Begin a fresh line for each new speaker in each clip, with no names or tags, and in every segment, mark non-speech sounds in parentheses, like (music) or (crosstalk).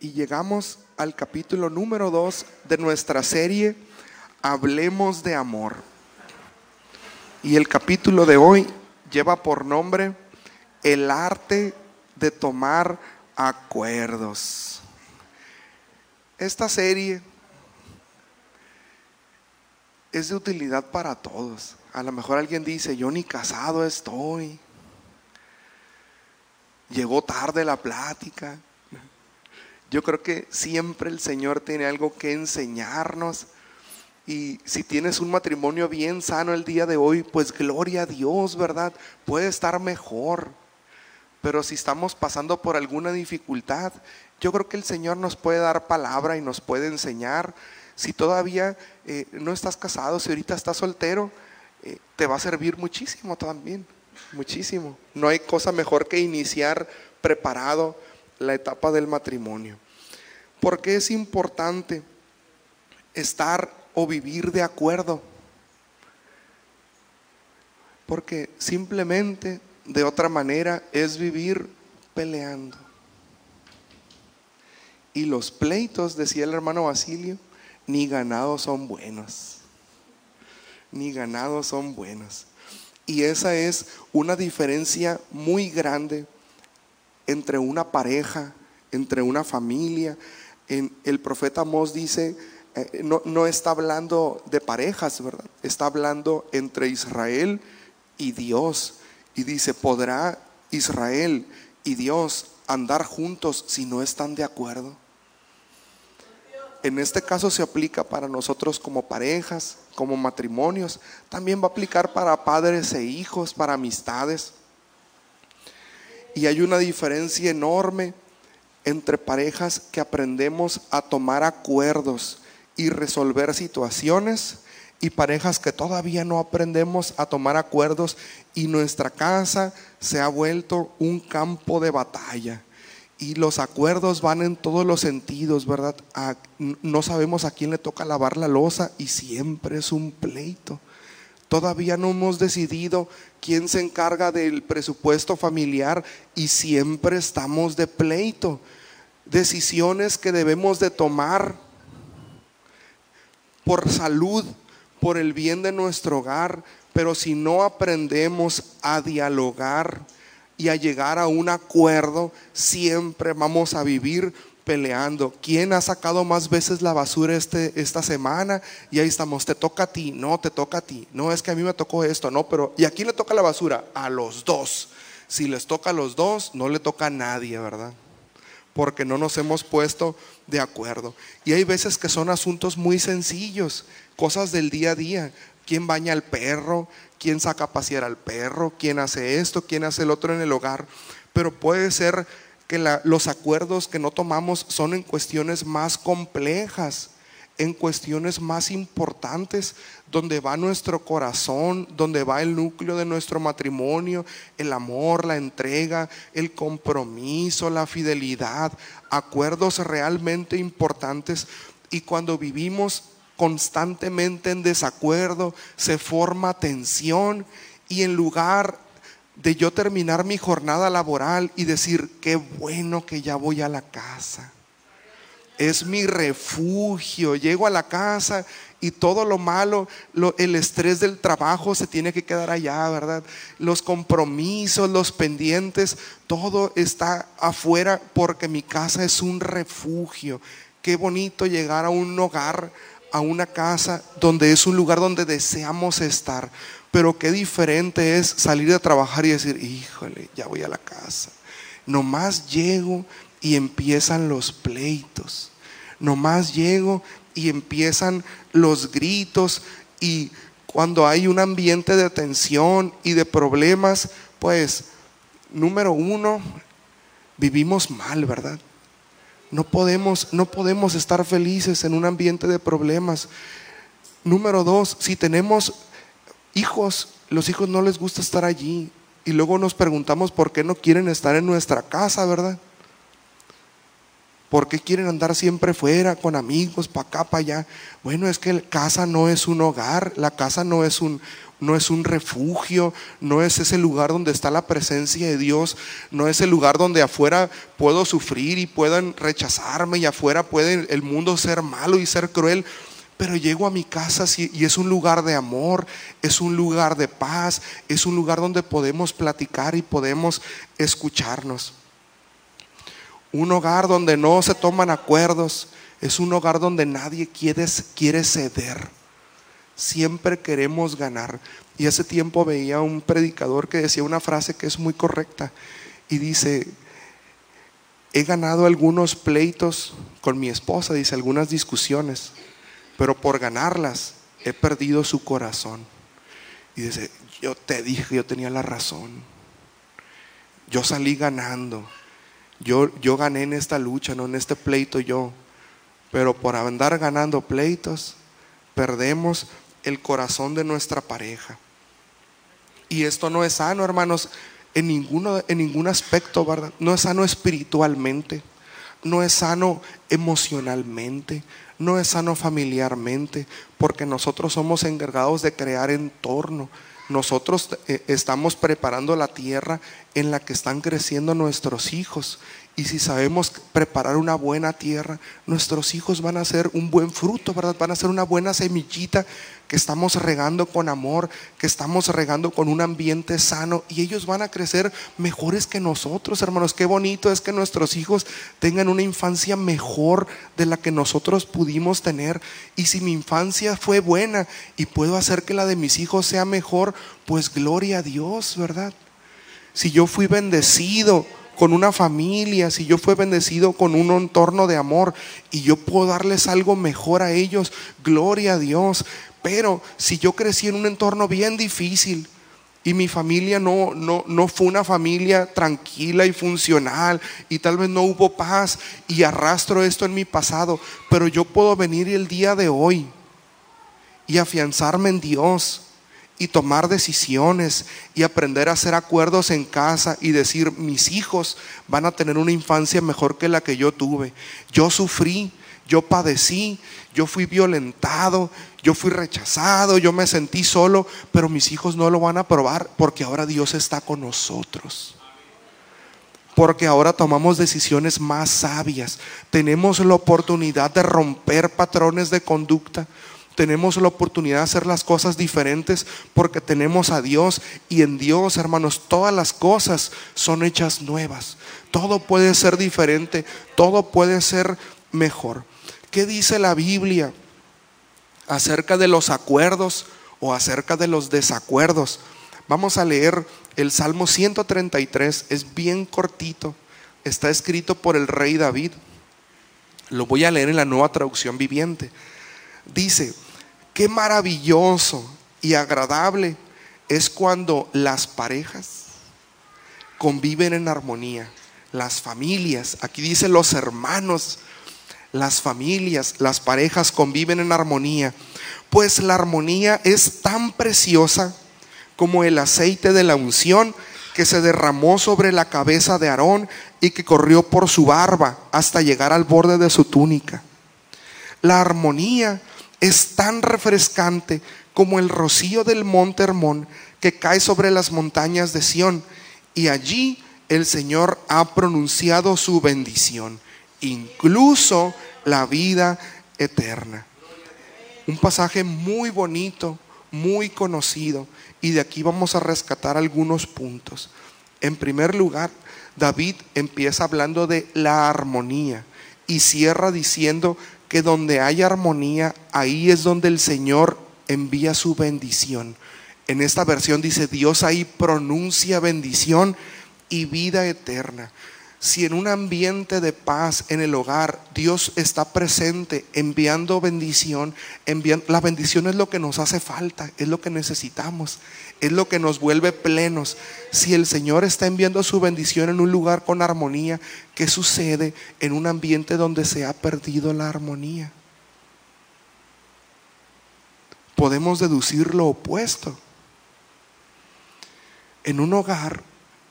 Y llegamos al capítulo número 2 de nuestra serie Hablemos de amor. Y el capítulo de hoy lleva por nombre El arte de tomar acuerdos. Esta serie es de utilidad para todos. A lo mejor alguien dice, yo ni casado estoy. Llegó tarde la plática. Yo creo que siempre el Señor tiene algo que enseñarnos. Y si tienes un matrimonio bien sano el día de hoy, pues gloria a Dios, ¿verdad? Puede estar mejor. Pero si estamos pasando por alguna dificultad, yo creo que el Señor nos puede dar palabra y nos puede enseñar. Si todavía eh, no estás casado, si ahorita estás soltero, eh, te va a servir muchísimo también, muchísimo. No hay cosa mejor que iniciar preparado la etapa del matrimonio. Porque es importante estar o vivir de acuerdo. Porque simplemente de otra manera es vivir peleando. Y los pleitos, decía el hermano Basilio, ni ganados son buenos. Ni ganados son buenos. Y esa es una diferencia muy grande entre una pareja, entre una familia. El profeta Mos dice, eh, no, no está hablando de parejas, ¿verdad? Está hablando entre Israel y Dios. Y dice, ¿podrá Israel y Dios andar juntos si no están de acuerdo? En este caso se aplica para nosotros como parejas, como matrimonios. También va a aplicar para padres e hijos, para amistades. Y hay una diferencia enorme entre parejas que aprendemos a tomar acuerdos y resolver situaciones y parejas que todavía no aprendemos a tomar acuerdos y nuestra casa se ha vuelto un campo de batalla. Y los acuerdos van en todos los sentidos, ¿verdad? no sabemos a quién le toca lavar la losa y siempre es un pleito. Todavía no hemos decidido quién se encarga del presupuesto familiar y siempre estamos de pleito. Decisiones que debemos de tomar por salud, por el bien de nuestro hogar, pero si no aprendemos a dialogar y a llegar a un acuerdo, siempre vamos a vivir peleando. ¿Quién ha sacado más veces la basura este, esta semana? Y ahí estamos, te toca a ti, no, te toca a ti. No, es que a mí me tocó esto, no, pero ¿y a quién le toca la basura? A los dos. Si les toca a los dos, no le toca a nadie, ¿verdad? Porque no nos hemos puesto de acuerdo. Y hay veces que son asuntos muy sencillos, cosas del día a día. ¿Quién baña al perro? ¿Quién saca a pasear al perro? ¿Quién hace esto? ¿Quién hace el otro en el hogar? Pero puede ser que los acuerdos que no tomamos son en cuestiones más complejas, en cuestiones más importantes, donde va nuestro corazón, donde va el núcleo de nuestro matrimonio, el amor, la entrega, el compromiso, la fidelidad, acuerdos realmente importantes. Y cuando vivimos constantemente en desacuerdo, se forma tensión y en lugar de yo terminar mi jornada laboral y decir, qué bueno que ya voy a la casa. Es mi refugio. Llego a la casa y todo lo malo, el estrés del trabajo se tiene que quedar allá, ¿verdad? Los compromisos, los pendientes, todo está afuera porque mi casa es un refugio. Qué bonito llegar a un hogar, a una casa donde es un lugar donde deseamos estar. Pero qué diferente es salir a trabajar y decir, híjole, ya voy a la casa. Nomás llego y empiezan los pleitos. Nomás llego y empiezan los gritos y cuando hay un ambiente de tensión y de problemas, pues número uno, vivimos mal, ¿verdad? No podemos, no podemos estar felices en un ambiente de problemas. Número dos, si tenemos hijos, los hijos no les gusta estar allí. Y luego nos preguntamos por qué no quieren estar en nuestra casa, ¿verdad? ¿Por qué quieren andar siempre fuera con amigos, para acá, para allá? Bueno, es que la casa no es un hogar, la casa no es un, no es un refugio, no es ese lugar donde está la presencia de Dios, no es el lugar donde afuera puedo sufrir y puedan rechazarme y afuera puede el mundo ser malo y ser cruel. Pero llego a mi casa y es un lugar de amor, es un lugar de paz, es un lugar donde podemos platicar y podemos escucharnos. Un hogar donde no se toman acuerdos. Es un hogar donde nadie quiere, ceder. Siempre queremos ganar. Y hace tiempo veía un predicador que decía una frase que es muy correcta. Y dice, he ganado algunos pleitos con mi esposa, dice, algunas discusiones. Pero por ganarlas he perdido su corazón. Y dice, yo te dije yo tenía la razón. Yo salí ganando. Yo, yo gané en esta lucha, no en este pleito yo. Pero por andar ganando pleitos, perdemos el corazón de nuestra pareja. Y esto no es sano, hermanos, en, en ningún aspecto, ¿verdad? No es sano espiritualmente, no es sano emocionalmente, no es sano familiarmente, porque nosotros somos encargados de crear entorno. Nosotros eh, estamos preparando la tierra en la que están creciendo nuestros hijos. Y si sabemos preparar una buena tierra, nuestros hijos van a ser un buen fruto, ¿verdad? Van a ser una buena semillita que estamos regando con amor, que estamos regando con un ambiente sano y ellos van a crecer mejores que nosotros, hermanos. Qué bonito es que nuestros hijos tengan una infancia mejor de la que nosotros pudimos tener. Y si mi infancia fue buena y puedo hacer que la de mis hijos sea mejor, pues gloria a Dios, ¿verdad? Si yo fui bendecido con una familia, si yo fui bendecido con un entorno de amor y yo puedo darles algo mejor a ellos, gloria a Dios. Pero si yo crecí en un entorno bien difícil y mi familia no, no, no fue una familia tranquila y funcional y tal vez no hubo paz y arrastro esto en mi pasado, pero yo puedo venir el día de hoy y afianzarme en Dios y tomar decisiones y aprender a hacer acuerdos en casa y decir, mis hijos van a tener una infancia mejor que la que yo tuve. Yo sufrí, yo padecí, yo fui violentado, yo fui rechazado, yo me sentí solo, pero mis hijos no lo van a probar porque ahora Dios está con nosotros. Porque ahora tomamos decisiones más sabias. Tenemos la oportunidad de romper patrones de conducta tenemos la oportunidad de hacer las cosas diferentes porque tenemos a Dios y en Dios, hermanos, todas las cosas son hechas nuevas. Todo puede ser diferente, todo puede ser mejor. ¿Qué dice la Biblia acerca de los acuerdos o acerca de los desacuerdos? Vamos a leer el Salmo 133, es bien cortito, está escrito por el rey David. Lo voy a leer en la nueva traducción viviente. Dice, Qué maravilloso y agradable es cuando las parejas conviven en armonía, las familias, aquí dice los hermanos, las familias, las parejas conviven en armonía, pues la armonía es tan preciosa como el aceite de la unción que se derramó sobre la cabeza de Aarón y que corrió por su barba hasta llegar al borde de su túnica. La armonía es tan refrescante como el rocío del monte Hermón que cae sobre las montañas de Sión. Y allí el Señor ha pronunciado su bendición, incluso la vida eterna. Un pasaje muy bonito, muy conocido, y de aquí vamos a rescatar algunos puntos. En primer lugar, David empieza hablando de la armonía y cierra diciendo que donde hay armonía, ahí es donde el Señor envía su bendición. En esta versión dice, Dios ahí pronuncia bendición y vida eterna. Si en un ambiente de paz en el hogar Dios está presente enviando bendición, la bendición es lo que nos hace falta, es lo que necesitamos, es lo que nos vuelve plenos. Si el Señor está enviando su bendición en un lugar con armonía, ¿qué sucede en un ambiente donde se ha perdido la armonía? Podemos deducir lo opuesto. En un hogar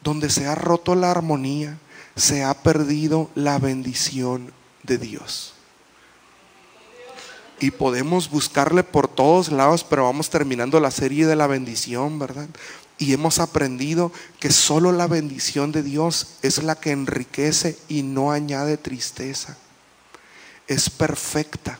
donde se ha roto la armonía, se ha perdido la bendición de Dios. Y podemos buscarle por todos lados, pero vamos terminando la serie de la bendición, ¿verdad? Y hemos aprendido que solo la bendición de Dios es la que enriquece y no añade tristeza. Es perfecta.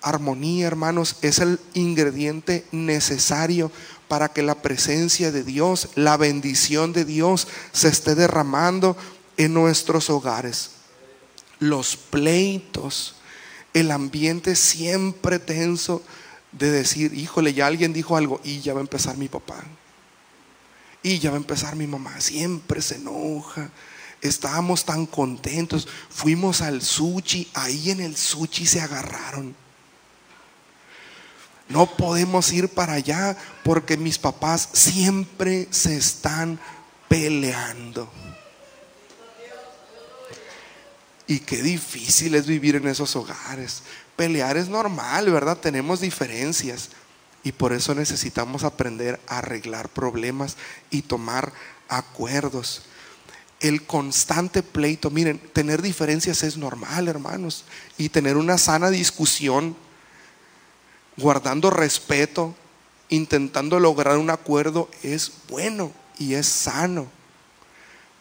Armonía, hermanos, es el ingrediente necesario para que la presencia de Dios, la bendición de Dios se esté derramando en nuestros hogares. Los pleitos, el ambiente siempre tenso de decir, híjole, ya alguien dijo algo y ya va a empezar mi papá. Y ya va a empezar mi mamá, siempre se enoja. Estábamos tan contentos, fuimos al sushi, ahí en el sushi se agarraron. No podemos ir para allá porque mis papás siempre se están peleando. Y qué difícil es vivir en esos hogares. Pelear es normal, ¿verdad? Tenemos diferencias. Y por eso necesitamos aprender a arreglar problemas y tomar acuerdos. El constante pleito, miren, tener diferencias es normal, hermanos. Y tener una sana discusión, guardando respeto, intentando lograr un acuerdo, es bueno y es sano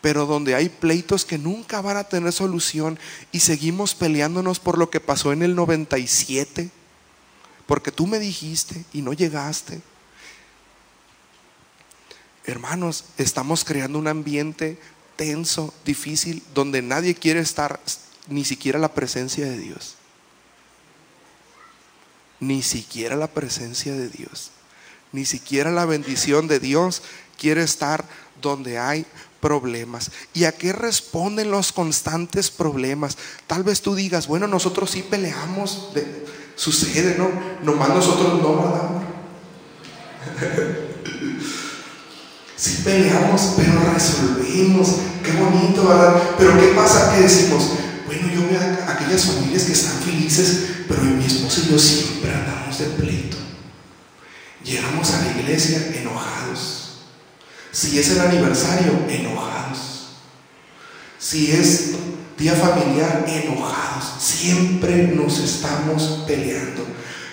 pero donde hay pleitos que nunca van a tener solución y seguimos peleándonos por lo que pasó en el 97, porque tú me dijiste y no llegaste. Hermanos, estamos creando un ambiente tenso, difícil, donde nadie quiere estar, ni siquiera la presencia de Dios. Ni siquiera la presencia de Dios. Ni siquiera la bendición de Dios quiere estar donde hay problemas. ¿Y a qué responden los constantes problemas? Tal vez tú digas, bueno, nosotros sí peleamos, sucede, ¿no? Nomás nosotros no, ¿verdad? (laughs) sí peleamos, pero resolvimos, qué bonito, ¿verdad? Pero ¿qué pasa que decimos? Bueno, yo veo a aquellas familias que están felices, pero mi esposo y yo siempre andamos de pleito. Llegamos a la iglesia enojados si es el aniversario, enojados. Si es día familiar, enojados. Siempre nos estamos peleando.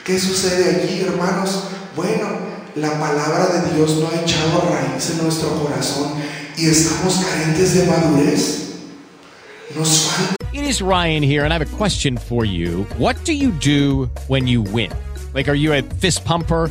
¿Qué sucede allí, hermanos? Bueno, la palabra de Dios no ha echado raíz en nuestro corazón y estamos carentes de madurez. Nos falta.
It is Ryan here, and I have a question for you. What do you do when you win? Like, are you a fist pumper?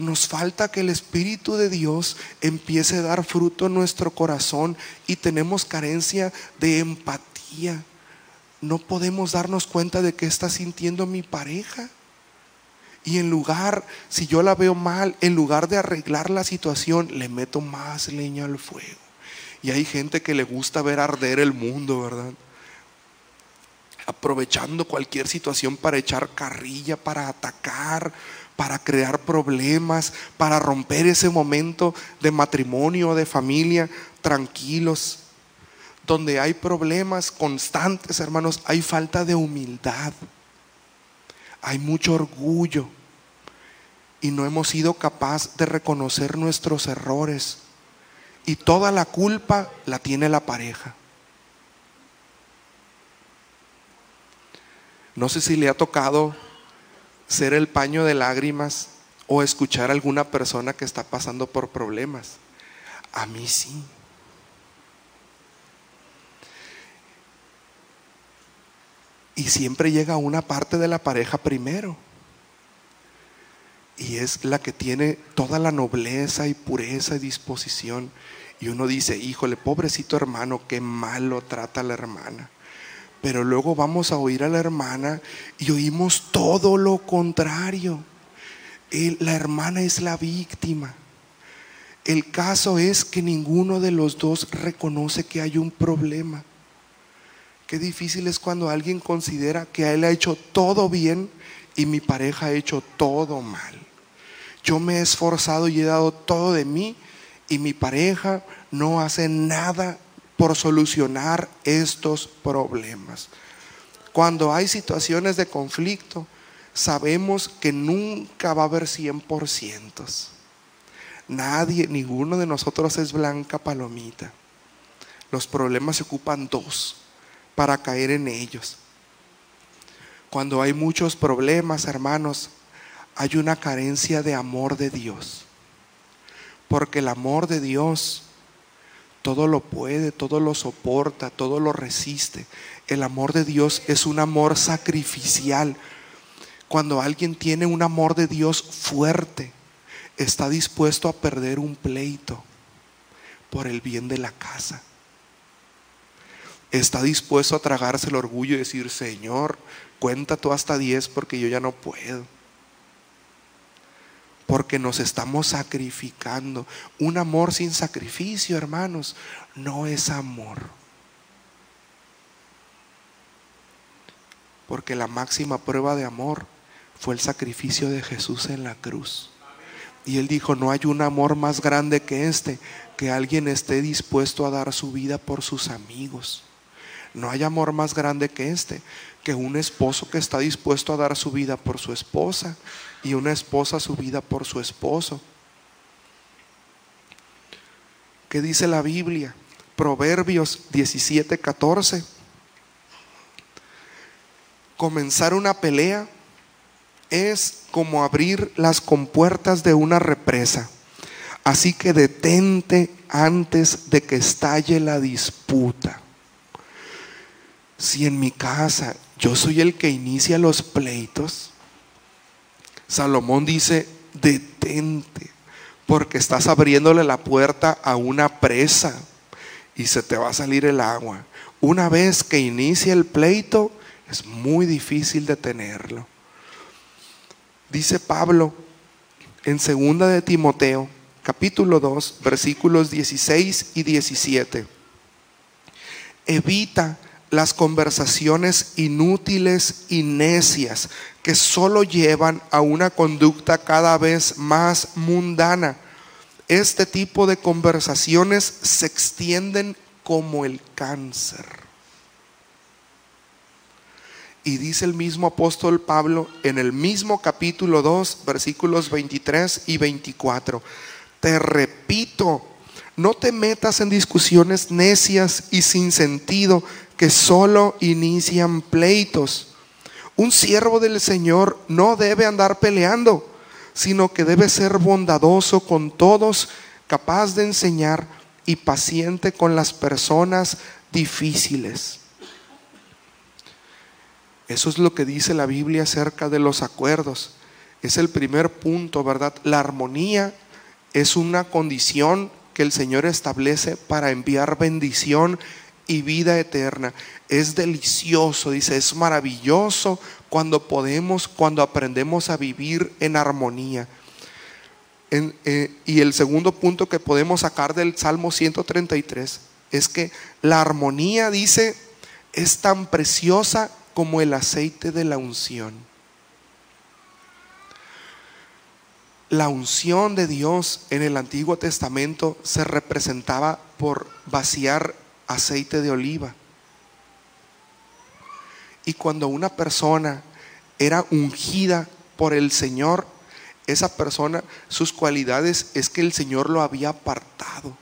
Nos falta que el Espíritu de Dios empiece a dar fruto en nuestro corazón y tenemos carencia de empatía. No podemos darnos cuenta de qué está sintiendo mi pareja. Y en lugar, si yo la veo mal, en lugar de arreglar la situación, le meto más leña al fuego. Y hay gente que le gusta ver arder el mundo, ¿verdad? Aprovechando cualquier situación para echar carrilla, para atacar, para crear problemas, para romper ese momento de matrimonio, de familia, tranquilos, donde hay problemas constantes, hermanos, hay falta de humildad. Hay mucho orgullo y no hemos sido capaz de reconocer nuestros errores. Y toda la culpa la tiene la pareja. No sé si le ha tocado ser el paño de lágrimas o escuchar a alguna persona que está pasando por problemas. A mí sí. Y siempre llega una parte de la pareja primero. Y es la que tiene toda la nobleza y pureza y disposición. Y uno dice, híjole, pobrecito hermano, qué malo trata la hermana. Pero luego vamos a oír a la hermana y oímos todo lo contrario. la hermana es la víctima. El caso es que ninguno de los dos reconoce que hay un problema. Qué difícil es cuando alguien considera que a él ha hecho todo bien y mi pareja ha hecho todo mal. Yo me he esforzado y he dado todo de mí y mi pareja no hace nada por solucionar estos problemas. Cuando hay situaciones de conflicto, sabemos que nunca va a haber 100%. Nadie, ninguno de nosotros es blanca palomita. Los problemas se ocupan dos para caer en ellos. Cuando hay muchos problemas, hermanos, hay una carencia de amor de Dios. Porque el amor de Dios todo lo puede, todo lo soporta, todo lo resiste. El amor de Dios es un amor sacrificial. Cuando alguien tiene un amor de Dios fuerte, está dispuesto a perder un pleito por el bien de la casa. Está dispuesto a tragarse el orgullo y decir, Señor, cuenta tú hasta 10 porque yo ya no puedo. Porque nos estamos sacrificando. Un amor sin sacrificio, hermanos, no es amor. Porque la máxima prueba de amor fue el sacrificio de Jesús en la cruz. Y él dijo, no hay un amor más grande que este, que alguien esté dispuesto a dar su vida por sus amigos. No hay amor más grande que este, que un esposo que está dispuesto a dar su vida por su esposa y una esposa su vida por su esposo. ¿Qué dice la Biblia? Proverbios 17, 14. Comenzar una pelea es como abrir las compuertas de una represa. Así que detente antes de que estalle la disputa. Si en mi casa yo soy el que inicia los pleitos, Salomón dice, detente, porque estás abriéndole la puerta a una presa y se te va a salir el agua. Una vez que inicia el pleito, es muy difícil detenerlo. Dice Pablo en segunda de Timoteo, capítulo 2, versículos 16 y 17. Evita las conversaciones inútiles y necias que solo llevan a una conducta cada vez más mundana. Este tipo de conversaciones se extienden como el cáncer. Y dice el mismo apóstol Pablo en el mismo capítulo 2, versículos 23 y 24. Te repito, no te metas en discusiones necias y sin sentido que solo inician pleitos. Un siervo del Señor no debe andar peleando, sino que debe ser bondadoso con todos, capaz de enseñar y paciente con las personas difíciles. Eso es lo que dice la Biblia acerca de los acuerdos. Es el primer punto, ¿verdad? La armonía es una condición que el Señor establece para enviar bendición y vida eterna. Es delicioso, dice, es maravilloso cuando podemos, cuando aprendemos a vivir en armonía. Eh, y el segundo punto que podemos sacar del Salmo 133 es que la armonía, dice, es tan preciosa como el aceite de la unción. La unción de Dios en el Antiguo Testamento se representaba por vaciar aceite de oliva. Y cuando una persona era ungida por el Señor, esa persona, sus cualidades es que el Señor lo había apartado.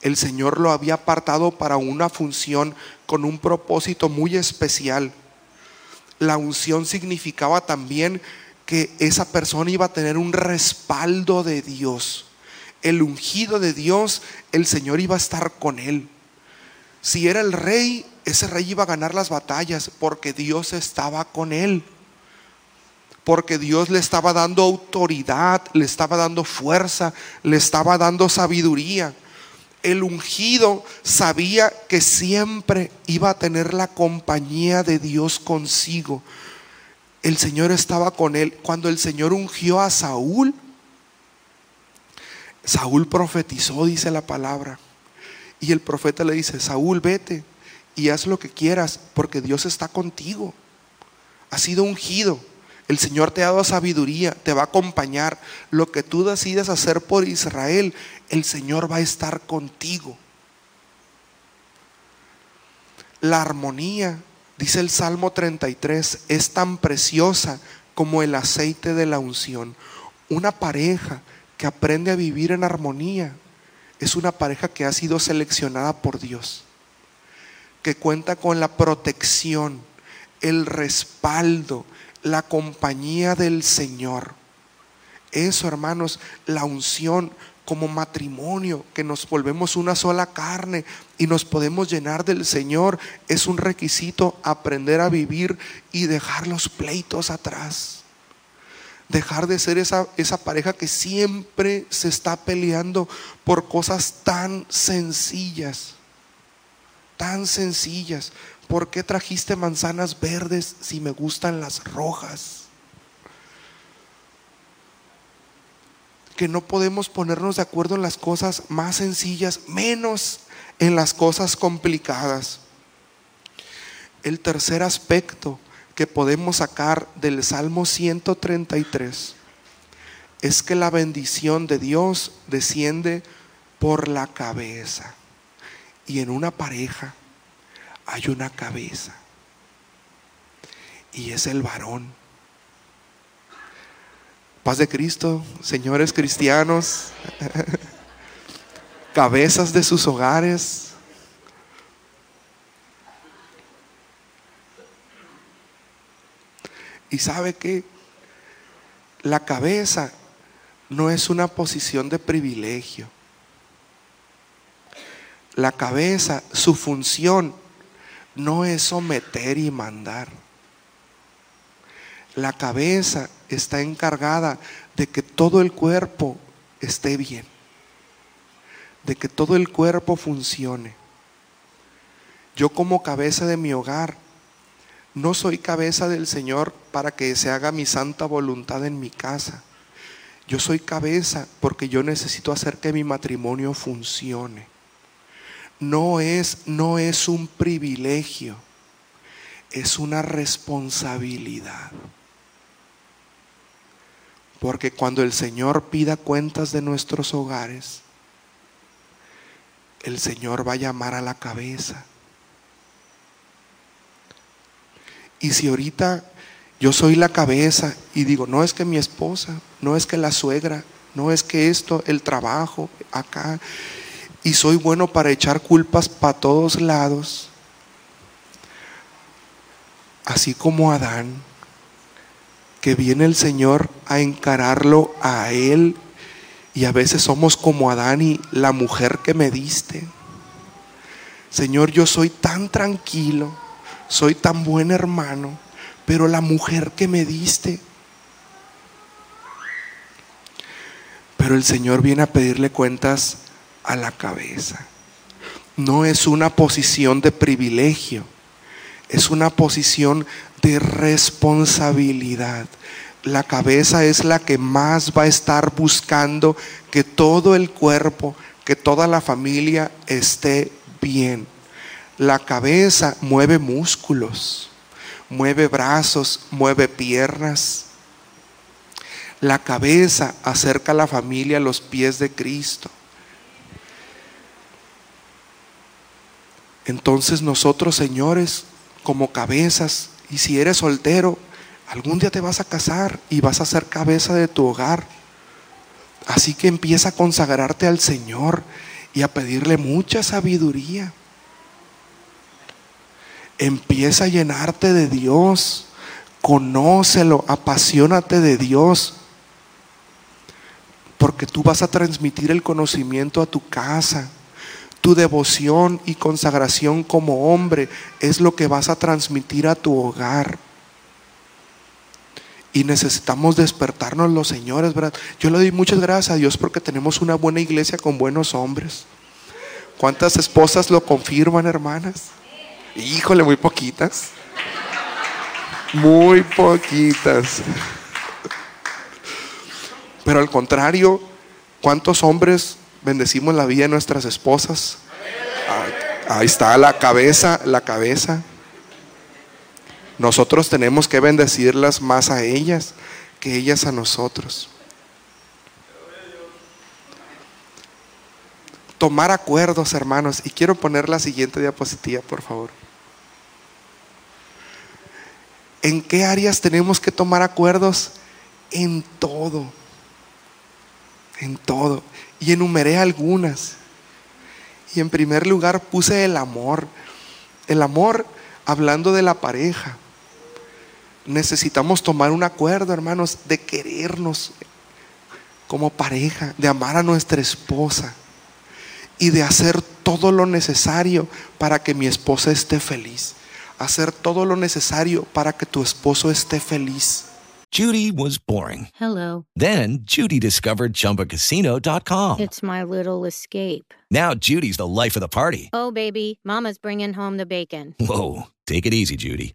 El Señor lo había apartado para una función con un propósito muy especial. La unción significaba también que esa persona iba a tener un respaldo de Dios. El ungido de Dios, el Señor iba a estar con él. Si era el rey, ese rey iba a ganar las batallas porque Dios estaba con él. Porque Dios le estaba dando autoridad, le estaba dando fuerza, le estaba dando sabiduría. El ungido sabía que siempre iba a tener la compañía de Dios consigo. El Señor estaba con él. Cuando el Señor ungió a Saúl, Saúl profetizó, dice la palabra. Y el profeta le dice, Saúl, vete y haz lo que quieras, porque Dios está contigo. Ha sido ungido. El Señor te ha dado sabiduría, te va a acompañar. Lo que tú decidas hacer por Israel, el Señor va a estar contigo. La armonía, dice el Salmo 33, es tan preciosa como el aceite de la unción. Una pareja que aprende a vivir en armonía es una pareja que ha sido seleccionada por Dios, que cuenta con la protección, el respaldo, la compañía del Señor. Eso, hermanos, la unción como matrimonio, que nos volvemos una sola carne y nos podemos llenar del Señor, es un requisito aprender a vivir y dejar los pleitos atrás. Dejar de ser esa, esa pareja que siempre se está peleando por cosas tan sencillas. Tan sencillas. ¿Por qué trajiste manzanas verdes si me gustan las rojas? Que no podemos ponernos de acuerdo en las cosas más sencillas, menos en las cosas complicadas. El tercer aspecto que podemos sacar del Salmo 133 es que la bendición de Dios desciende por la cabeza. Y en una pareja hay una cabeza. Y es el varón. Paz de Cristo, señores cristianos, (laughs) cabezas de sus hogares, Y sabe que la cabeza no es una posición de privilegio. La cabeza, su función no es someter y mandar. La cabeza está encargada de que todo el cuerpo esté bien, de que todo el cuerpo funcione. Yo como cabeza de mi hogar no soy cabeza del Señor para que se haga mi santa voluntad en mi casa. Yo soy cabeza porque yo necesito hacer que mi matrimonio funcione. No es, no es un privilegio, es una responsabilidad. Porque cuando el Señor pida cuentas de nuestros hogares, el Señor va a llamar a la cabeza Y si ahorita yo soy la cabeza y digo, no es que mi esposa, no es que la suegra, no es que esto, el trabajo, acá, y soy bueno para echar culpas para todos lados, así como Adán, que viene el Señor a encararlo a él, y a veces somos como Adán y la mujer que me diste. Señor, yo soy tan tranquilo soy tan buen hermano, pero la mujer que me diste. Pero el Señor viene a pedirle cuentas a la cabeza. No es una posición de privilegio, es una posición de responsabilidad. La cabeza es la que más va a estar buscando que todo el cuerpo, que toda la familia esté bien. La cabeza mueve músculos, mueve brazos, mueve piernas. La cabeza acerca a la familia a los pies de Cristo. Entonces nosotros, señores, como cabezas, y si eres soltero, algún día te vas a casar y vas a ser cabeza de tu hogar. Así que empieza a consagrarte al Señor y a pedirle mucha sabiduría. Empieza a llenarte de Dios. Conócelo, apasionate de Dios. Porque tú vas a transmitir el conocimiento a tu casa. Tu devoción y consagración como hombre es lo que vas a transmitir a tu hogar. Y necesitamos despertarnos los señores, ¿verdad? Yo le doy muchas gracias a Dios porque tenemos una buena iglesia con buenos hombres. ¿Cuántas esposas lo confirman, hermanas? Híjole, muy poquitas. Muy poquitas. Pero al contrario, ¿cuántos hombres bendecimos la vida de nuestras esposas? Ahí está la cabeza, la cabeza. Nosotros tenemos que bendecirlas más a ellas que ellas a nosotros. Tomar acuerdos, hermanos. Y quiero poner la siguiente diapositiva, por favor. ¿En qué áreas tenemos que tomar acuerdos? En todo. En todo. Y enumeré algunas. Y en primer lugar puse el amor. El amor hablando de la pareja necesitamos tomar un acuerdo, hermanos, de querernos como pareja, de amar a nuestra esposa y de hacer todo lo necesario para que mi esposa esté feliz. Hacer todo lo necesario para que tu esposo esté feliz.
Judy was boring.
Hello.
Then Judy discovered ChumbaCasino.com.
It's my little escape.
Now Judy's the life of the party.
Oh, baby, Mama's bringing home the bacon.
Whoa, take it easy, Judy.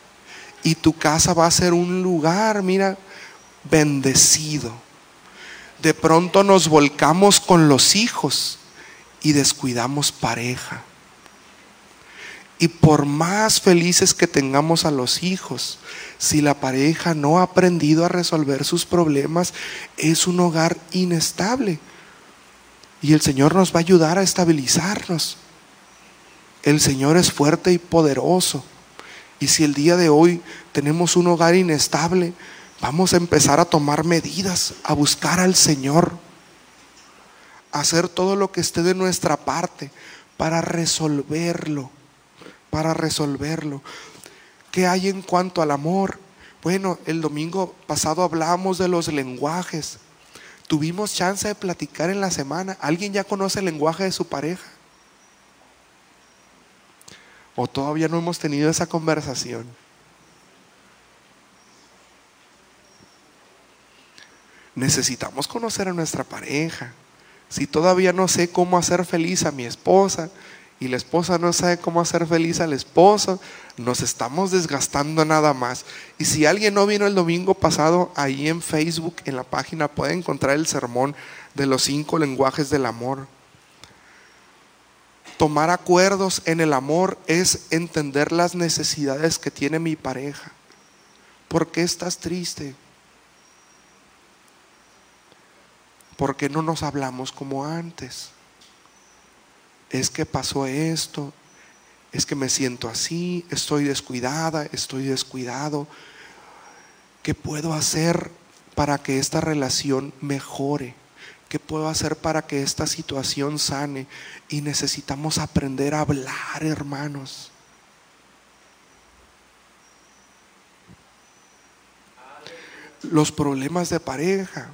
y tu casa va a ser un lugar, mira, bendecido. De pronto nos volcamos con los hijos y descuidamos pareja. Y por más felices que tengamos a los hijos, si la pareja no ha aprendido a resolver sus problemas, es un hogar inestable. Y el Señor nos va a ayudar a estabilizarnos. El Señor es fuerte y poderoso. Y si el día de hoy tenemos un hogar inestable, vamos a empezar a tomar medidas, a buscar al Señor, a hacer todo lo que esté de nuestra parte para resolverlo, para resolverlo. ¿Qué hay en cuanto al amor? Bueno, el domingo pasado hablamos de los lenguajes. Tuvimos chance de platicar en la semana. ¿Alguien ya conoce el lenguaje de su pareja? ¿O todavía no hemos tenido esa conversación? Necesitamos conocer a nuestra pareja. Si todavía no sé cómo hacer feliz a mi esposa y la esposa no sabe cómo hacer feliz al esposo, nos estamos desgastando nada más. Y si alguien no vino el domingo pasado, ahí en Facebook, en la página, puede encontrar el sermón de los cinco lenguajes del amor. Tomar acuerdos en el amor es entender las necesidades que tiene mi pareja. ¿Por qué estás triste? ¿Por qué no nos hablamos como antes? Es que pasó esto, es que me siento así, estoy descuidada, estoy descuidado. ¿Qué puedo hacer para que esta relación mejore? ¿Qué puedo hacer para que esta situación sane? Y necesitamos aprender a hablar, hermanos. Los problemas de pareja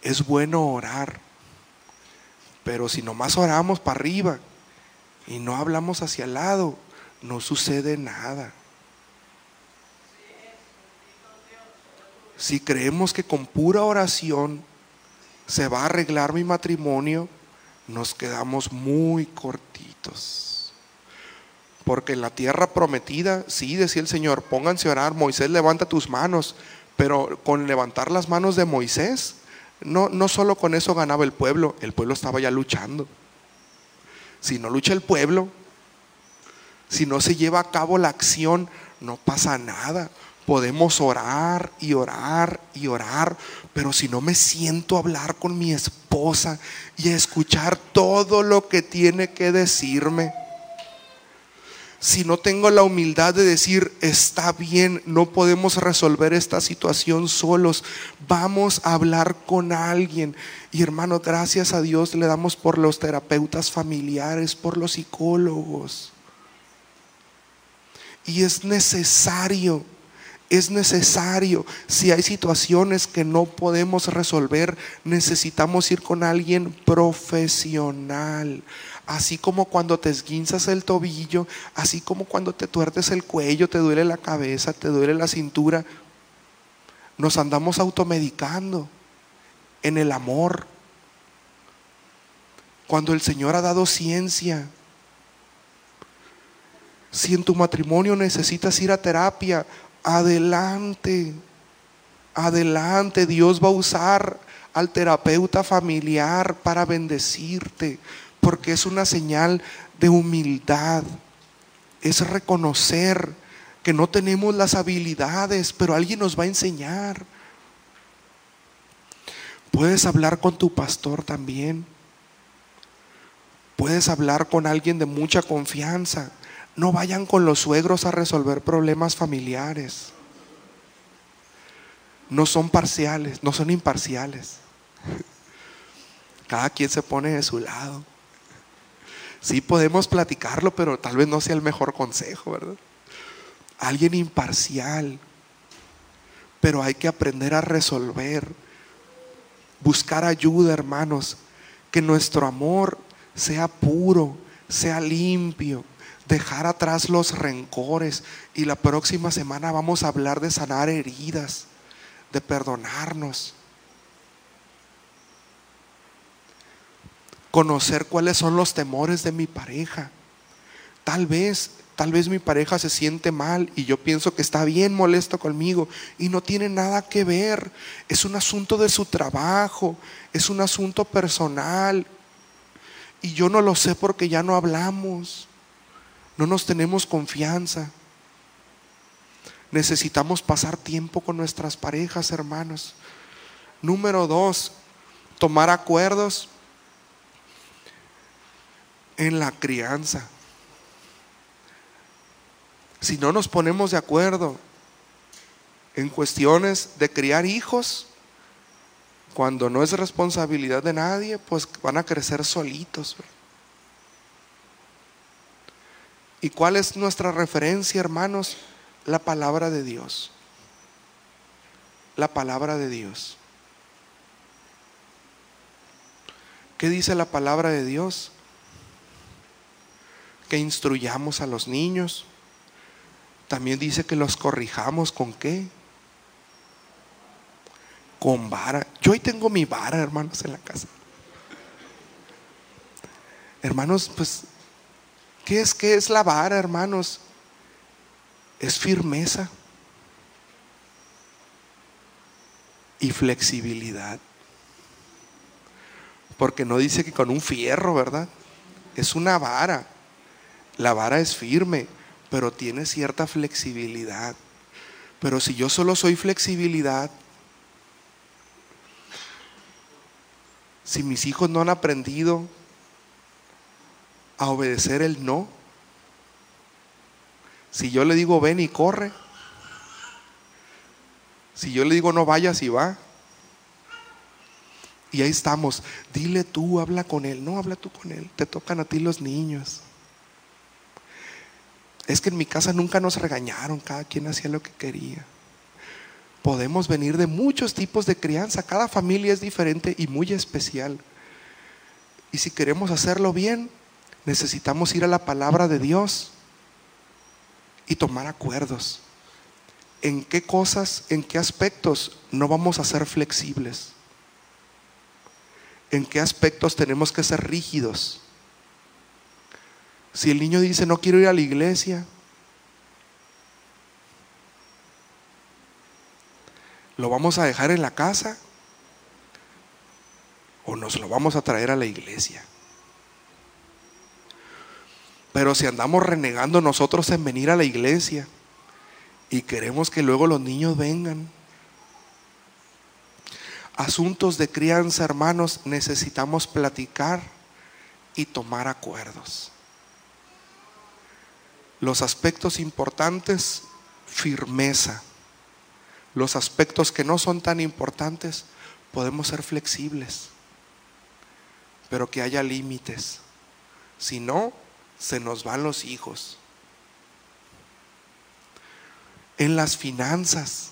Es bueno orar, pero si nomás oramos para arriba y no hablamos hacia el lado, no sucede nada. Si creemos que con pura oración se va a arreglar mi matrimonio, nos quedamos muy cortitos. Porque en la tierra prometida, sí, decía el Señor, pónganse a orar, Moisés levanta tus manos, pero con levantar las manos de Moisés, no, no solo con eso ganaba el pueblo, el pueblo estaba ya luchando. Si no lucha el pueblo, si no se lleva a cabo la acción, no pasa nada. Podemos orar y orar y orar, pero si no me siento a hablar con mi esposa y a escuchar todo lo que tiene que decirme, si no tengo la humildad de decir, está bien, no podemos resolver esta situación solos, vamos a hablar con alguien. Y hermano, gracias a Dios le damos por los terapeutas familiares, por los psicólogos. Y es necesario es necesario. Si hay situaciones que no podemos resolver, necesitamos ir con alguien profesional. Así como cuando te esguinzas el tobillo, así como cuando te tuertes el cuello, te duele la cabeza, te duele la cintura, nos andamos automedicando en el amor. Cuando el Señor ha dado ciencia, si en tu matrimonio necesitas ir a terapia, adelante, adelante. Dios va a usar al terapeuta familiar para bendecirte, porque es una señal de humildad. Es reconocer que no tenemos las habilidades, pero alguien nos va a enseñar. Puedes hablar con tu pastor también. Puedes hablar con alguien de mucha confianza. No vayan con los suegros a resolver problemas familiares. No son parciales, no son imparciales. Cada quien se pone de su lado. Sí podemos platicarlo, pero tal vez no sea el mejor consejo, ¿verdad? Alguien imparcial. Pero hay que aprender a resolver. Buscar ayuda, hermanos. Que nuestro amor sea puro, sea limpio, dejar atrás los rencores y la próxima semana vamos a hablar de sanar heridas, de perdonarnos, conocer cuáles son los temores de mi pareja. Tal vez, tal vez mi pareja se siente mal y yo pienso que está bien molesto conmigo y no tiene nada que ver. Es un asunto de su trabajo, es un asunto personal y yo no lo sé porque ya no hablamos. No nos tenemos confianza. Necesitamos pasar tiempo con nuestras parejas, hermanos. Número dos, tomar acuerdos en la crianza. Si no nos ponemos de acuerdo en cuestiones de criar hijos, cuando no es responsabilidad de nadie, pues van a crecer solitos. ¿Y cuál es nuestra referencia, hermanos? La palabra de Dios. La palabra de Dios. ¿Qué dice la palabra de Dios? Que instruyamos a los niños. También dice que los corrijamos con qué? Con vara. Yo hoy tengo mi vara, hermanos, en la casa. Hermanos, pues ¿Qué es, qué es la vara, hermanos? Es firmeza y flexibilidad. Porque no dice que con un fierro, ¿verdad? Es una vara. La vara es firme, pero tiene cierta flexibilidad. Pero si yo solo soy flexibilidad, si mis hijos no han aprendido a obedecer el no. Si yo le digo ven y corre, si yo le digo no vayas y va, y ahí estamos, dile tú, habla con él, no habla tú con él, te tocan a ti los niños. Es que en mi casa nunca nos regañaron, cada quien hacía lo que quería. podemos venir de muchos tipos de crianza. Cada familia es diferente y muy especial. Y si queremos hacerlo bien, necesitamos ir a la palabra de Dios y tomar acuerdos. ¿En qué cosas, en qué aspectos no vamos a ser flexibles? ¿En qué aspectos tenemos que ser rígidos? Si el niño dice no quiero ir a la iglesia, ¿lo vamos a dejar en la casa? ¿O nos lo vamos a traer a la iglesia? Pero si andamos renegando nosotros en venir a la iglesia y queremos que luego los niños vengan, asuntos de crianza, hermanos, necesitamos platicar y tomar acuerdos. Los aspectos importantes, firmeza. Los aspectos que no son tan importantes, podemos ser flexibles, pero que haya límites. Si no, se nos van los hijos. En las finanzas,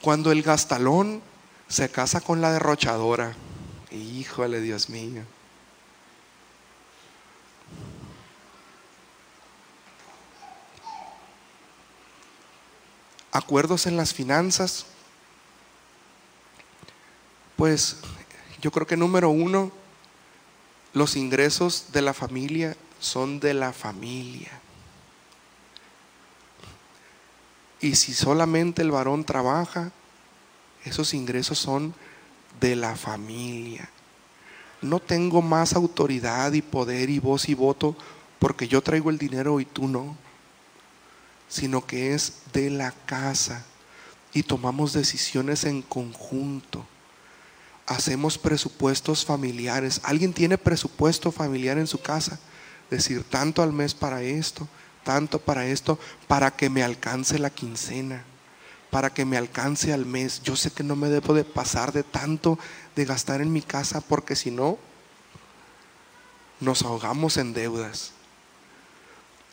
cuando el gastalón se casa con la derrochadora, híjole Dios mío. Acuerdos en las finanzas, pues yo creo que número uno, los ingresos de la familia son de la familia. Y si solamente el varón trabaja, esos ingresos son de la familia. No tengo más autoridad y poder y voz y voto porque yo traigo el dinero y tú no, sino que es de la casa y tomamos decisiones en conjunto. Hacemos presupuestos familiares. ¿Alguien tiene presupuesto familiar en su casa? Decir tanto al mes para esto, tanto para esto, para que me alcance la quincena, para que me alcance al mes. Yo sé que no me debo de pasar de tanto de gastar en mi casa porque si no, nos ahogamos en deudas.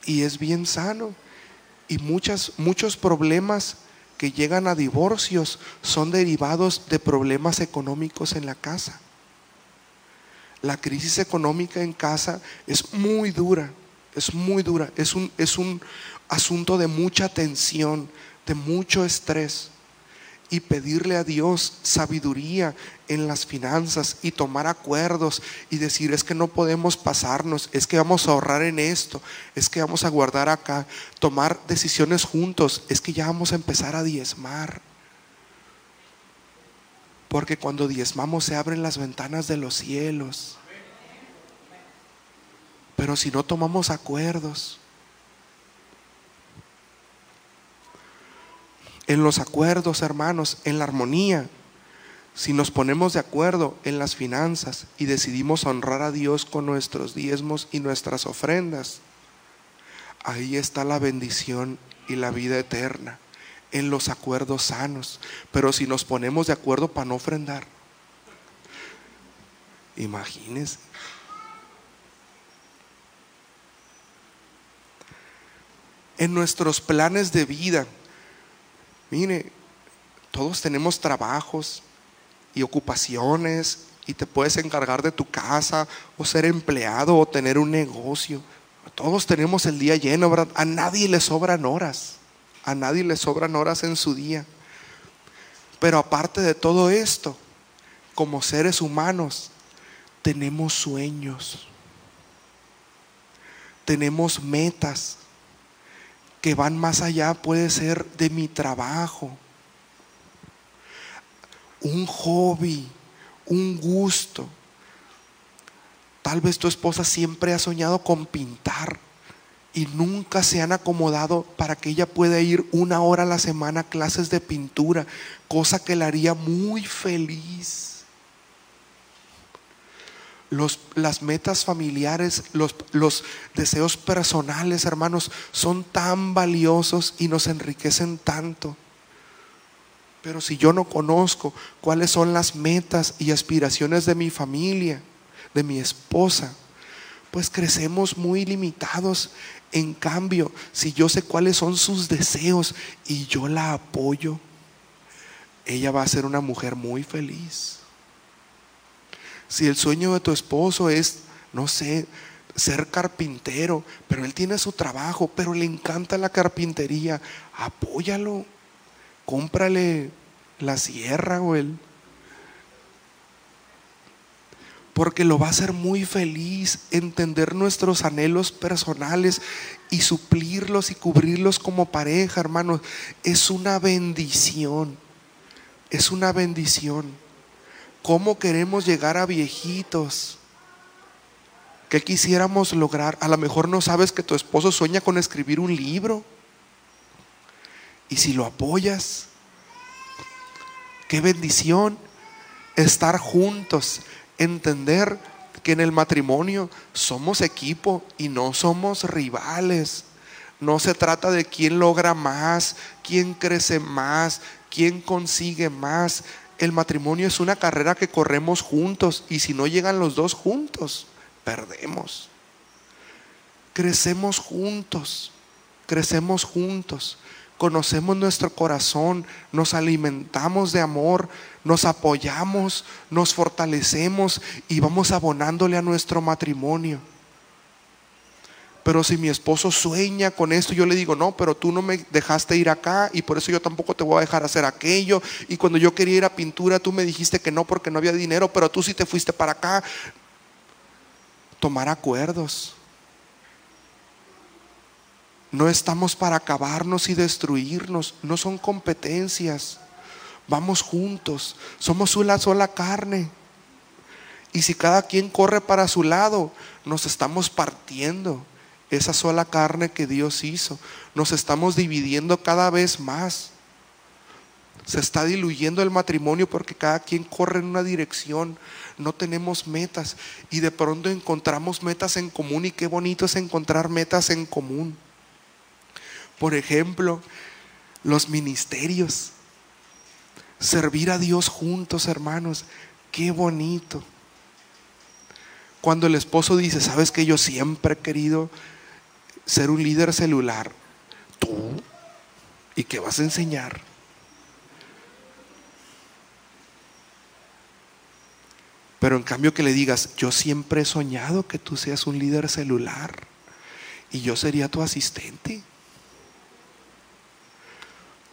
Y es bien sano. Y muchas, muchos problemas que llegan a divorcios son derivados de problemas económicos en la casa. La crisis económica en casa es muy dura es muy dura, es un, es un asunto de mucha tensión, de mucho estrés. Y pedirle a Dios sabiduría en las finanzas y tomar acuerdos y decir es que no podemos pasarnos, es que vamos a ahorrar en esto, es que vamos a guardar acá, tomar decisiones juntos, es que ya vamos a empezar a diezmar. Porque cuando diezmamos se abren las ventanas de los cielos. Pero si no tomamos acuerdos, en los acuerdos, hermanos, en la armonía, si nos ponemos de acuerdo en las finanzas y decidimos honrar a Dios con nuestros diezmos y nuestras ofrendas, ahí está la bendición y la vida eterna, en los acuerdos sanos. Pero si nos ponemos de acuerdo para no ofrendar, imagínense. en nuestros planes de vida. Mire, todos tenemos trabajos y ocupaciones y te puedes encargar de tu casa o ser empleado o tener un negocio. Todos tenemos el día lleno. A nadie le sobran horas. A nadie le sobran horas en su día. Pero aparte de todo esto, como seres humanos, tenemos sueños. Tenemos metas que van más allá, puede ser de mi trabajo, un hobby, un gusto. Tal vez tu esposa siempre ha soñado con pintar y nunca se han acomodado para que ella pueda ir una hora a la semana a clases de pintura, cosa que la haría muy feliz las metas familiares, los, los deseos personales, hermanos, son tan valiosos y nos enriquecen tanto. Pero si yo no conozco cuáles son las metas y aspiraciones de mi familia, de mi esposa, pues crecemos muy limitados. En cambio, si yo sé cuáles son sus deseos y yo la apoyo, ella va a ser una mujer muy feliz. Si el sueño de tu esposo es, no sé, ser carpintero, pero él tiene su trabajo, pero le encanta la carpintería, apóyalo, cómprale la sierra o él. Porque lo va a hacer muy feliz entender nuestros anhelos personales y suplirlos y cubrirlos como pareja, hermanos. Es una bendición. Es una bendición. ¿Cómo queremos llegar a viejitos? ¿Qué quisiéramos lograr? A lo mejor no sabes que tu esposo sueña con escribir un libro. Y si lo apoyas, qué bendición estar juntos, entender que en el matrimonio somos equipo y no somos rivales. No se trata de quién logra más, quién crece más, quién consigue más. El matrimonio es una carrera que corremos juntos y si no llegan los dos juntos, perdemos. Crecemos juntos, crecemos juntos, conocemos nuestro corazón, nos alimentamos de amor, nos apoyamos, nos fortalecemos y vamos abonándole a nuestro matrimonio. Pero si mi esposo sueña con esto, yo le digo, no, pero tú no me dejaste ir acá y por eso yo tampoco te voy a dejar hacer aquello. Y cuando yo quería ir a pintura, tú me dijiste que no porque no había dinero, pero tú sí te fuiste para acá. Tomar acuerdos. No estamos para acabarnos y destruirnos, no son competencias. Vamos juntos, somos una sola carne. Y si cada quien corre para su lado, nos estamos partiendo esa sola carne que Dios hizo. Nos estamos dividiendo cada vez más. Se está diluyendo el matrimonio porque cada quien corre en una dirección. No tenemos metas y de pronto encontramos metas en común y qué bonito es encontrar metas en común. Por ejemplo, los ministerios. Servir a Dios juntos, hermanos. Qué bonito. Cuando el esposo dice, sabes que yo siempre he querido ser un líder celular, tú, ¿y qué vas a enseñar? Pero en cambio que le digas, yo siempre he soñado que tú seas un líder celular y yo sería tu asistente.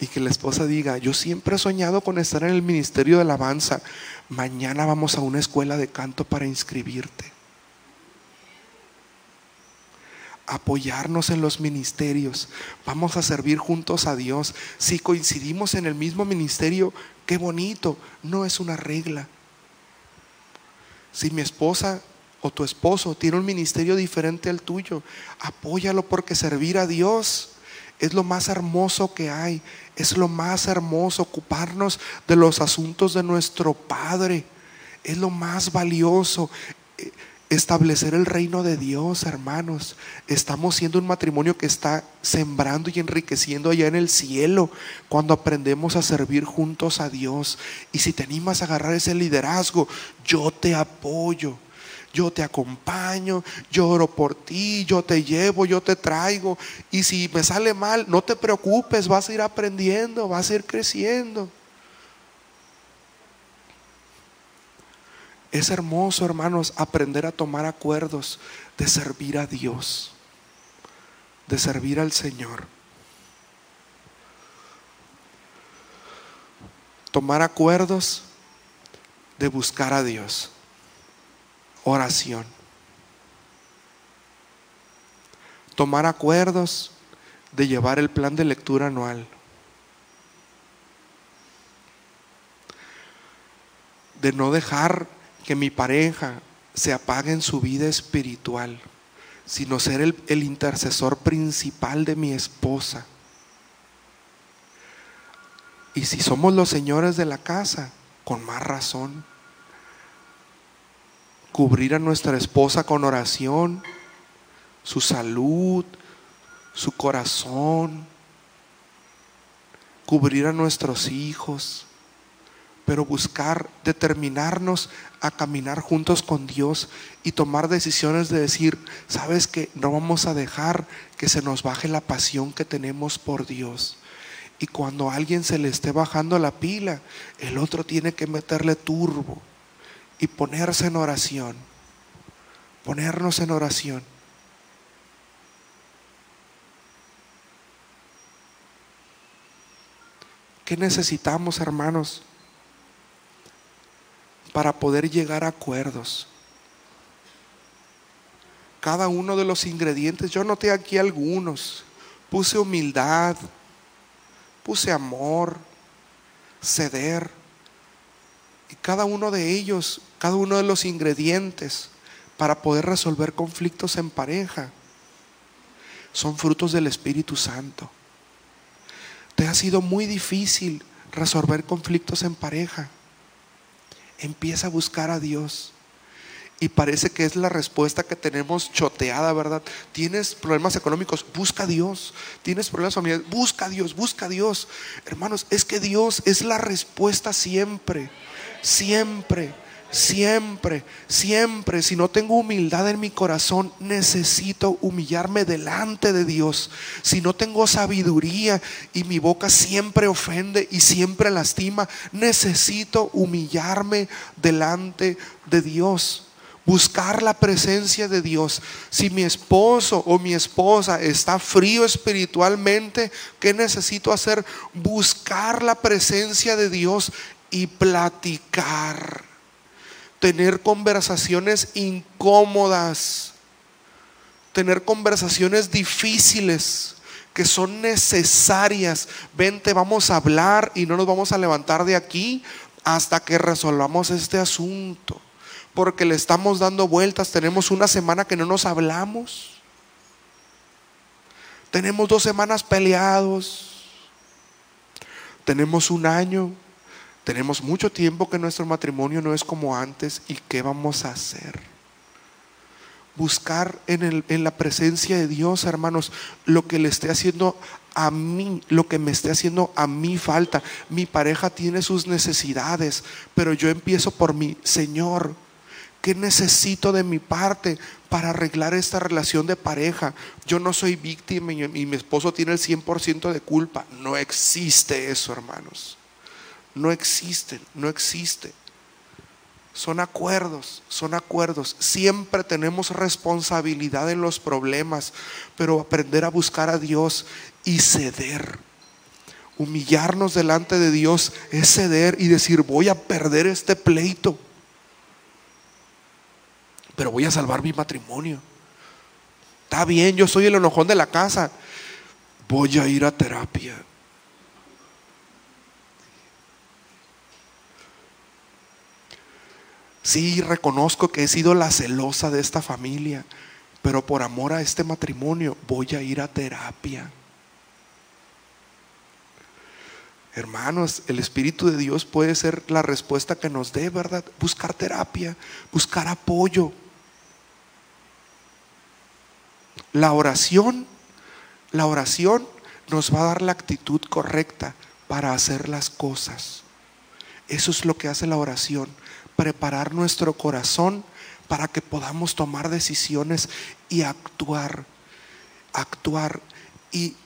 Y que la esposa diga, yo siempre he soñado con estar en el ministerio de alabanza. Mañana vamos a una escuela de canto para inscribirte. Apoyarnos en los ministerios. Vamos a servir juntos a Dios. Si coincidimos en el mismo ministerio, qué bonito. No es una regla. Si mi esposa o tu esposo tiene un ministerio diferente al tuyo, apóyalo porque servir a Dios es lo más hermoso que hay. Es lo más hermoso ocuparnos de los asuntos de nuestro Padre. Es lo más valioso. Establecer el reino de Dios, hermanos. Estamos siendo un matrimonio que está sembrando y enriqueciendo allá en el cielo cuando aprendemos a servir juntos a Dios. Y si te animas a agarrar ese liderazgo, yo te apoyo. Yo te acompaño, yo oro por ti, yo te llevo, yo te traigo. Y si me sale mal, no te preocupes, vas a ir aprendiendo, vas a ir creciendo. Es hermoso, hermanos, aprender a tomar acuerdos de servir a Dios, de servir al Señor. Tomar acuerdos de buscar a Dios. Oración. Tomar acuerdos de llevar el plan de lectura anual. De no dejar que mi pareja se apague en su vida espiritual, sino ser el, intercesor principal de mi esposa. Y si somos los señores de la casa, con más razón, cubrir a nuestra esposa con oración, su salud, su corazón, cubrir a nuestros hijos, pero buscar determinarnos a caminar juntos con Dios y tomar decisiones de decir, sabes que no vamos a dejar que se nos baje la pasión que tenemos por Dios. Y cuando a alguien se le esté bajando la pila, el otro tiene que meterle turbo y ponerse en oración. Ponernos en oración. ¿Qué necesitamos, hermanos, para poder llegar a acuerdos? Cada uno de los ingredientes, yo noté aquí algunos. Puse humildad, puse amor, ceder. Y cada uno de ellos, cada uno de los ingredientes para poder resolver conflictos en pareja, son frutos del Espíritu Santo. Te ha sido muy difícil resolver conflictos en pareja. Empieza a buscar a Dios. Y parece que es la respuesta que tenemos choteada, ¿verdad? Tienes problemas económicos, busca a Dios. Tienes problemas familiares, busca a Dios, busca a Dios. Hermanos, es que Dios es la respuesta siempre, siempre, siempre, siempre. Si no tengo humildad en mi corazón, necesito humillarme delante de Dios. Si no tengo sabiduría y mi boca siempre ofende y siempre lastima, necesito humillarme delante de Dios buscar la presencia de Dios. Si mi esposo o mi esposa está frío espiritualmente, ¿qué necesito hacer? Buscar la presencia de Dios y platicar. Tener conversaciones incómodas. Tener conversaciones difíciles que son necesarias. Vente, vamos a hablar y no nos vamos a levantar de aquí hasta que resolvamos este asunto porque le estamos dando vueltas. Tenemos una semana que no nos hablamos. Tenemos dos semanas peleados. Tenemos un año. Tenemos mucho tiempo que nuestro matrimonio no es como antes. ¿Y qué vamos a hacer? Buscar en, el, en la presencia de Dios, hermanos, lo que le esté haciendo a mí, lo que me esté haciendo a mí falta. Mi pareja tiene sus necesidades, pero yo empiezo por mi Señor. ¿Qué necesito de mi parte para arreglar esta relación de pareja? Yo no soy víctima y mi esposo tiene el 100% de culpa. No existe eso, hermanos. No existe, no existe. Son acuerdos, son acuerdos. Siempre tenemos responsabilidad en los problemas, pero aprender a buscar a Dios y ceder. Humillarnos delante de Dios es ceder y decir, voy a perder este pleito pero voy a salvar mi matrimonio. Está bien, yo soy el enojón de la casa. Voy a ir a terapia. Sí, reconozco que he sido la celosa de esta familia, pero por amor a este matrimonio voy a ir a terapia. Hermanos, el Espíritu de Dios puede ser la respuesta que nos dé, ¿verdad? Buscar terapia, buscar apoyo. La oración, la oración nos va a dar la actitud correcta para hacer las cosas. Eso es lo que hace la oración, preparar nuestro corazón para que podamos tomar decisiones y actuar, actuar y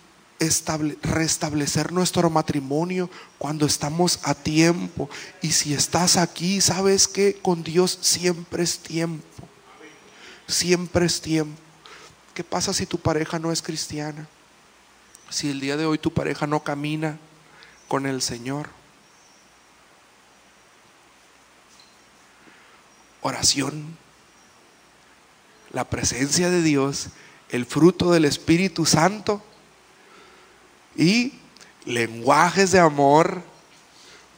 restablecer nuestro matrimonio cuando estamos a tiempo. Y si estás aquí, sabes que con Dios siempre es tiempo. Siempre es tiempo. ¿Qué pasa si tu pareja no es cristiana? Si el día de hoy tu pareja no camina con el Señor. Oración, la presencia de Dios, el fruto del Espíritu Santo y lenguajes de amor,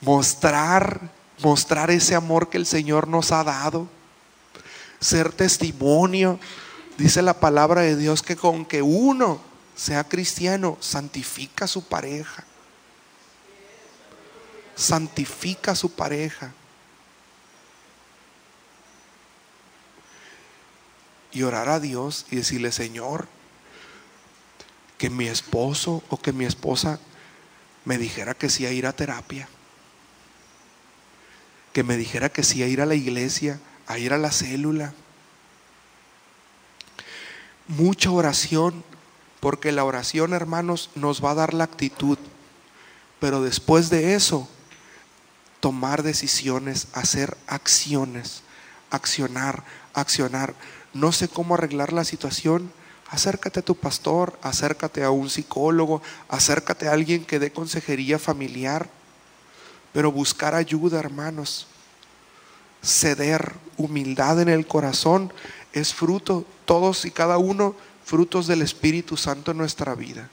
mostrar, mostrar ese amor que el Señor nos ha dado, ser testimonio Dice la palabra de Dios que con que uno sea cristiano, santifica a su pareja. Santifica a su pareja. Y orar a Dios y decirle, Señor, que mi esposo o que mi esposa me dijera que sí a ir a terapia. que me dijera que sí a ir a la iglesia, a ir a la célula. Mucha oración, porque la oración, hermanos, nos va a dar la actitud. Pero después de eso, tomar decisiones, hacer acciones, accionar, accionar. No sé cómo arreglar la situación. Acércate a tu pastor, acércate a un psicólogo, acércate a alguien que dé consejería familiar. Pero buscar ayuda, hermanos. Ceder, humildad en el corazón es fruto, todos y cada uno, frutos del Espíritu Santo en nuestra vida.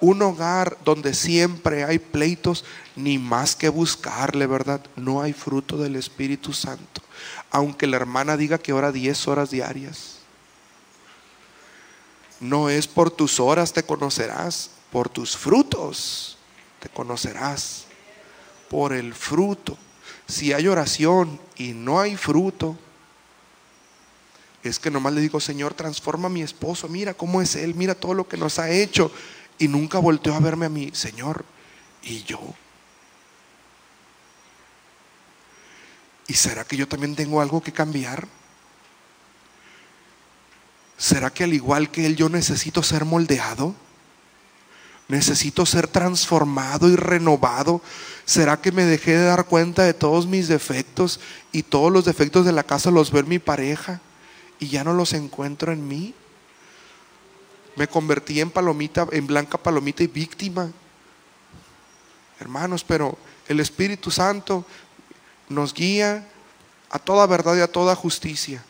Un hogar donde siempre hay pleitos, ni más que buscarle, ¿verdad? No hay fruto del Espíritu Santo. Aunque la hermana diga que ora 10 horas diarias. No es por tus horas te conocerás, por tus frutos te conocerás. Por el fruto. Si hay oración y no hay fruto, es que nomás le digo, Señor, transforma a mi esposo, mira cómo es él, mira todo lo que nos ha hecho. Y nunca volteó a verme a mí, Señor, ¿y yo? ¿Y será que yo también tengo algo que cambiar? ¿Será que al igual que Él yo necesito ser moldeado? ¿Necesito ser transformado y renovado? ¿Será que me dejé de dar cuenta de todos mis defectos y todos los defectos de la casa los en mi pareja y ya no los encuentro en mí? Me convertí en palomita, en blanca palomita y víctima. Hermanos, pero el Espíritu Santo nos guía a toda verdad y a toda justicia.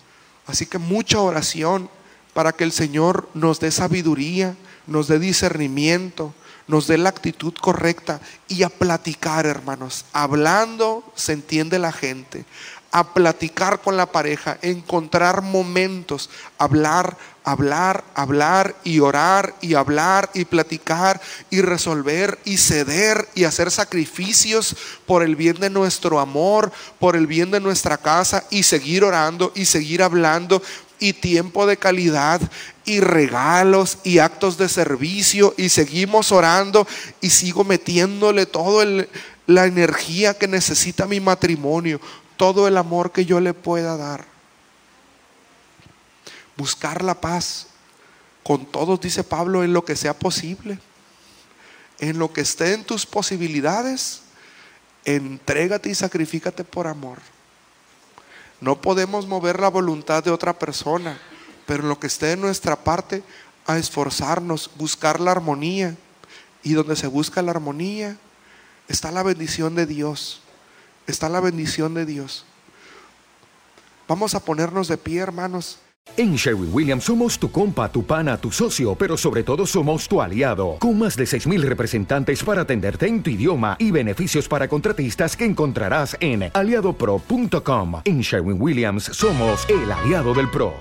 Así que mucha oración para que el Señor nos dé sabiduría, nos dé discernimiento, nos dé la actitud correcta y a platicar, hermanos. Hablando se entiende la gente. A platicar con la pareja, encontrar momentos, hablar, hablar, hablar y orar y hablar y platicar y resolver y ceder y hacer sacrificios por el bien de nuestro amor, por el bien de nuestra casa y seguir orando y seguir hablando y tiempo de calidad y regalos y actos de servicio y seguimos orando y sigo metiéndole toda la energía que necesita mi matrimonio, todo el amor que yo le pueda dar. Buscar la paz con todos, dice Pablo, en lo que sea posible, en lo que esté en tus posibilidades, entrégate y sacrifícate por amor. No podemos mover la voluntad de otra persona, pero en lo que esté en nuestra parte, a esforzarnos, buscar la armonía. Y donde se busca la armonía, está la bendición de Dios. Está la bendición de Dios. Vamos a ponernos de pie, hermanos.
En Sherwin Williams somos tu compa, tu pana, tu socio, pero sobre todo somos tu aliado, con más de 6.000 representantes para atenderte en tu idioma y beneficios para contratistas que encontrarás en aliadopro.com. En Sherwin Williams somos el aliado del PRO.